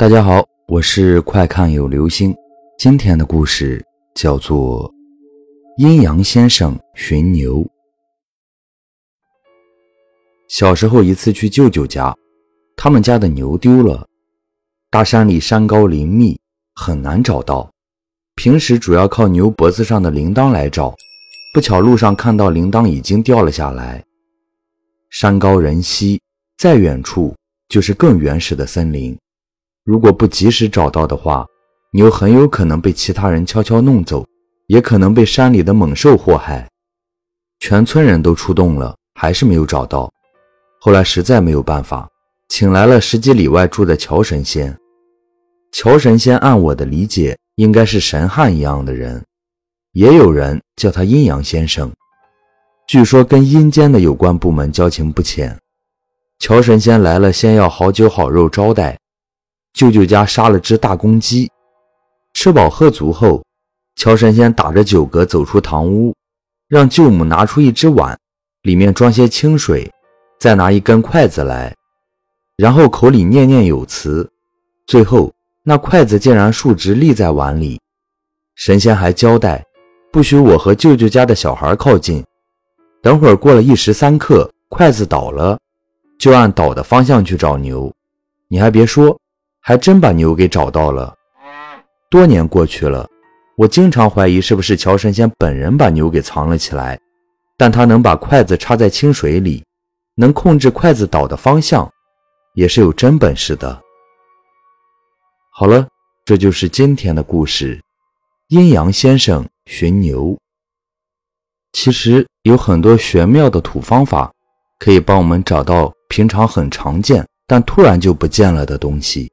大家好，我是快看有流星。今天的故事叫做《阴阳先生寻牛》。小时候一次去舅舅家，他们家的牛丢了。大山里山高林密，很难找到。平时主要靠牛脖子上的铃铛来找，不巧路上看到铃铛已经掉了下来。山高人稀，再远处就是更原始的森林。如果不及时找到的话，牛很有可能被其他人悄悄弄走，也可能被山里的猛兽祸害。全村人都出动了，还是没有找到。后来实在没有办法，请来了十几里外住的乔神仙。乔神仙按我的理解，应该是神汉一样的人，也有人叫他阴阳先生。据说跟阴间的有关部门交情不浅。乔神仙来了，先要好酒好肉招待。舅舅家杀了只大公鸡，吃饱喝足后，乔神仙打着酒嗝走出堂屋，让舅母拿出一只碗，里面装些清水，再拿一根筷子来，然后口里念念有词，最后那筷子竟然竖直立在碗里。神仙还交代，不许我和舅舅家的小孩靠近。等会儿过了一时三刻，筷子倒了，就按倒的方向去找牛。你还别说。还真把牛给找到了。多年过去了，我经常怀疑是不是乔神仙本人把牛给藏了起来。但他能把筷子插在清水里，能控制筷子倒的方向，也是有真本事的。好了，这就是今天的故事：阴阳先生寻牛。其实有很多玄妙的土方法，可以帮我们找到平常很常见但突然就不见了的东西。